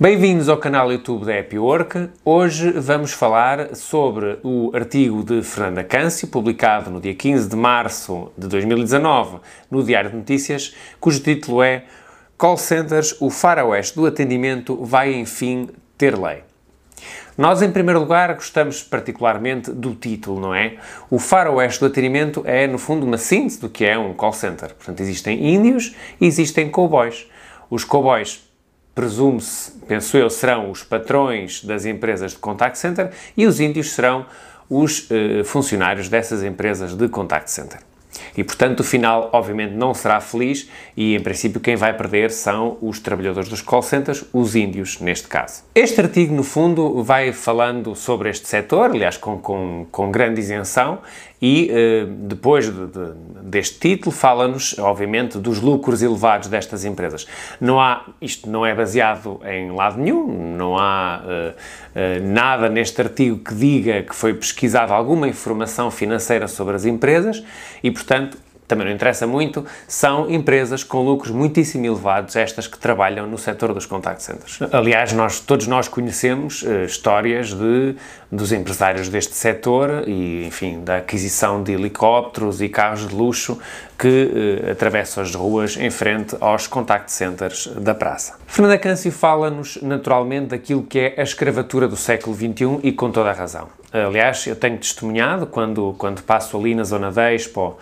Bem-vindos ao canal YouTube da Happy Work. Hoje vamos falar sobre o artigo de Fernanda Câncio, publicado no dia 15 de março de 2019 no Diário de Notícias, cujo título é Call Centers, o faroeste do atendimento vai enfim ter lei. Nós, em primeiro lugar, gostamos particularmente do título, não é? O faroeste do atendimento é, no fundo, uma síntese do que é um call center. Portanto, existem índios e existem cowboys. Os cowboys presume-se, penso eu, serão os patrões das empresas de contact center e os índios serão os uh, funcionários dessas empresas de contact center. E, portanto, o final, obviamente, não será feliz e, em princípio, quem vai perder são os trabalhadores dos call centers, os índios, neste caso. Este artigo, no fundo, vai falando sobre este setor, aliás, com, com, com grande isenção, e uh, depois de, de, deste título fala-nos, obviamente, dos lucros elevados destas empresas. Não há, isto não é baseado em lado nenhum, não há uh, uh, nada neste artigo que diga que foi pesquisada alguma informação financeira sobre as empresas e, portanto, também não interessa muito, são empresas com lucros muitíssimo elevados, estas que trabalham no setor dos contact centers. Aliás, nós, todos nós conhecemos uh, histórias de, dos empresários deste setor e, enfim, da aquisição de helicópteros e carros de luxo que uh, atravessam as ruas em frente aos contact centers da praça. Fernanda Câncio fala-nos, naturalmente, daquilo que é a escravatura do século XXI e com toda a razão. Aliás, eu tenho testemunhado quando, quando passo ali na zona da Expo uh,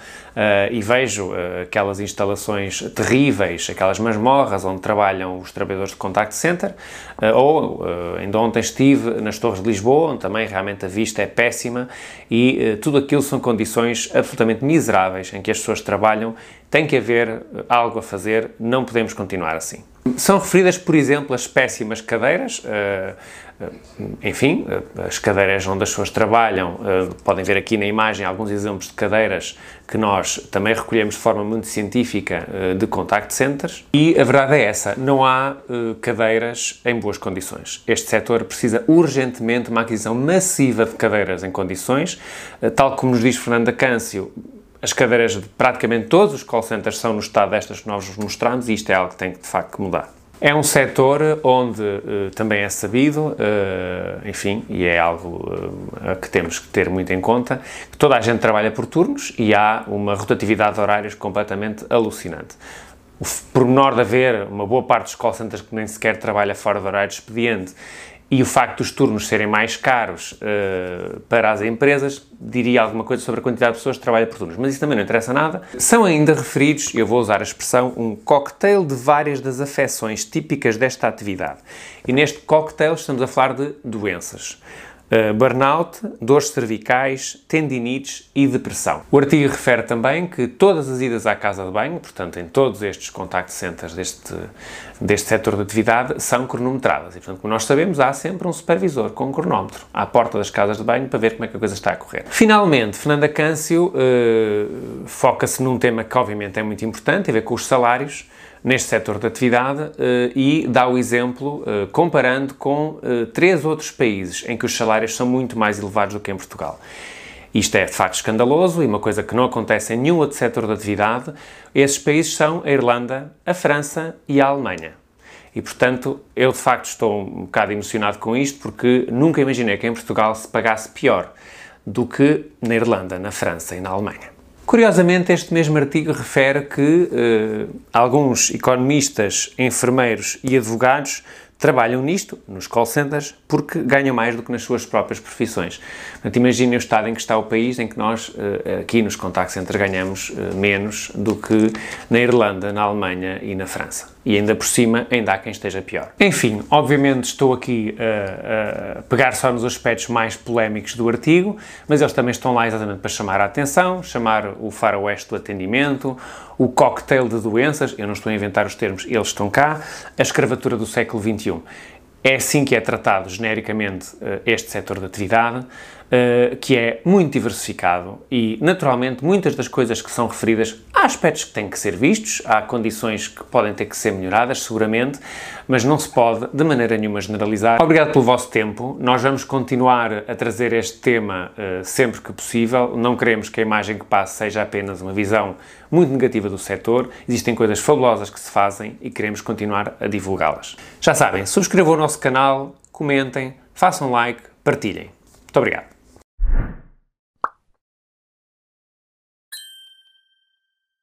e vejo uh, aquelas instalações terríveis, aquelas masmorras onde trabalham os trabalhadores de contact center, uh, ou ainda ontem estive nas Torres de Lisboa, onde também realmente a vista é péssima e tudo aquilo são condições absolutamente miseráveis em que as pessoas trabalham. Tem que haver algo a fazer, não podemos continuar assim. São referidas, por exemplo, as péssimas cadeiras, enfim, as cadeiras onde as pessoas trabalham, podem ver aqui na imagem alguns exemplos de cadeiras que nós também recolhemos de forma muito científica de contact centers e a verdade é essa, não há cadeiras em boas condições. Este setor precisa urgentemente de uma aquisição massiva de cadeiras em condições, tal como nos diz Fernanda Câncio, as cadeiras de praticamente todos os call centers são no estado destas que nós vos mostramos e isto é algo que tem que de facto mudar. É um setor onde uh, também é sabido, uh, enfim, e é algo uh, que temos que ter muito em conta, que toda a gente trabalha por turnos e há uma rotatividade de horários completamente alucinante. O pormenor de haver uma boa parte dos call centers que nem sequer trabalha fora do horário de expediente e o facto dos turnos serem mais caros uh, para as empresas diria alguma coisa sobre a quantidade de pessoas que trabalham por turnos, mas isso também não interessa nada. São ainda referidos, eu vou usar a expressão, um cocktail de várias das afecções típicas desta atividade. E neste cocktail estamos a falar de doenças. Uh, burnout, dores cervicais, tendinites e depressão. O artigo refere também que todas as idas à casa de banho, portanto, em todos estes contact centers deste, deste setor de atividade, são cronometradas. E, portanto, como nós sabemos, há sempre um supervisor com um cronómetro à porta das casas de banho para ver como é que a coisa está a correr. Finalmente, Fernanda Câncio uh, foca-se num tema que, obviamente, é muito importante, tem a ver com os salários neste setor de atividade uh, e dá o exemplo uh, comparando com uh, três outros países em que os salários são muito mais elevados do que em Portugal. Isto é de facto escandaloso e uma coisa que não acontece em nenhum outro setor de atividade. Esses países são a Irlanda, a França e a Alemanha. E, portanto, eu de facto estou um bocado emocionado com isto porque nunca imaginei que em Portugal se pagasse pior do que na Irlanda, na França e na Alemanha. Curiosamente, este mesmo artigo refere que uh, alguns economistas, enfermeiros e advogados trabalham nisto, nos call centers, porque ganham mais do que nas suas próprias profissões. Portanto, imaginem o estado em que está o país, em que nós, eh, aqui nos contact centers, ganhamos eh, menos do que na Irlanda, na Alemanha e na França. E ainda por cima, ainda há quem esteja pior. Enfim, obviamente estou aqui a, a pegar só nos aspectos mais polémicos do artigo, mas eles também estão lá exatamente para chamar a atenção, chamar o faroeste do atendimento, o cocktail de doenças, eu não estou a inventar os termos, eles estão cá, a escravatura do século XXI. É assim que é tratado genericamente eh, este setor de atividade, uh, que é muito diversificado e, naturalmente, muitas das coisas que são referidas, há aspectos que têm que ser vistos, há condições que podem ter que ser melhoradas, seguramente, mas não se pode, de maneira nenhuma, generalizar. Obrigado pelo vosso tempo. Nós vamos continuar a trazer este tema uh, sempre que possível. Não queremos que a imagem que passe seja apenas uma visão muito negativa do setor. Existem coisas fabulosas que se fazem e queremos continuar a divulgá-las. Já sabem, subscrevam o nosso canal, comentem, façam like, partilhem. Muito obrigado.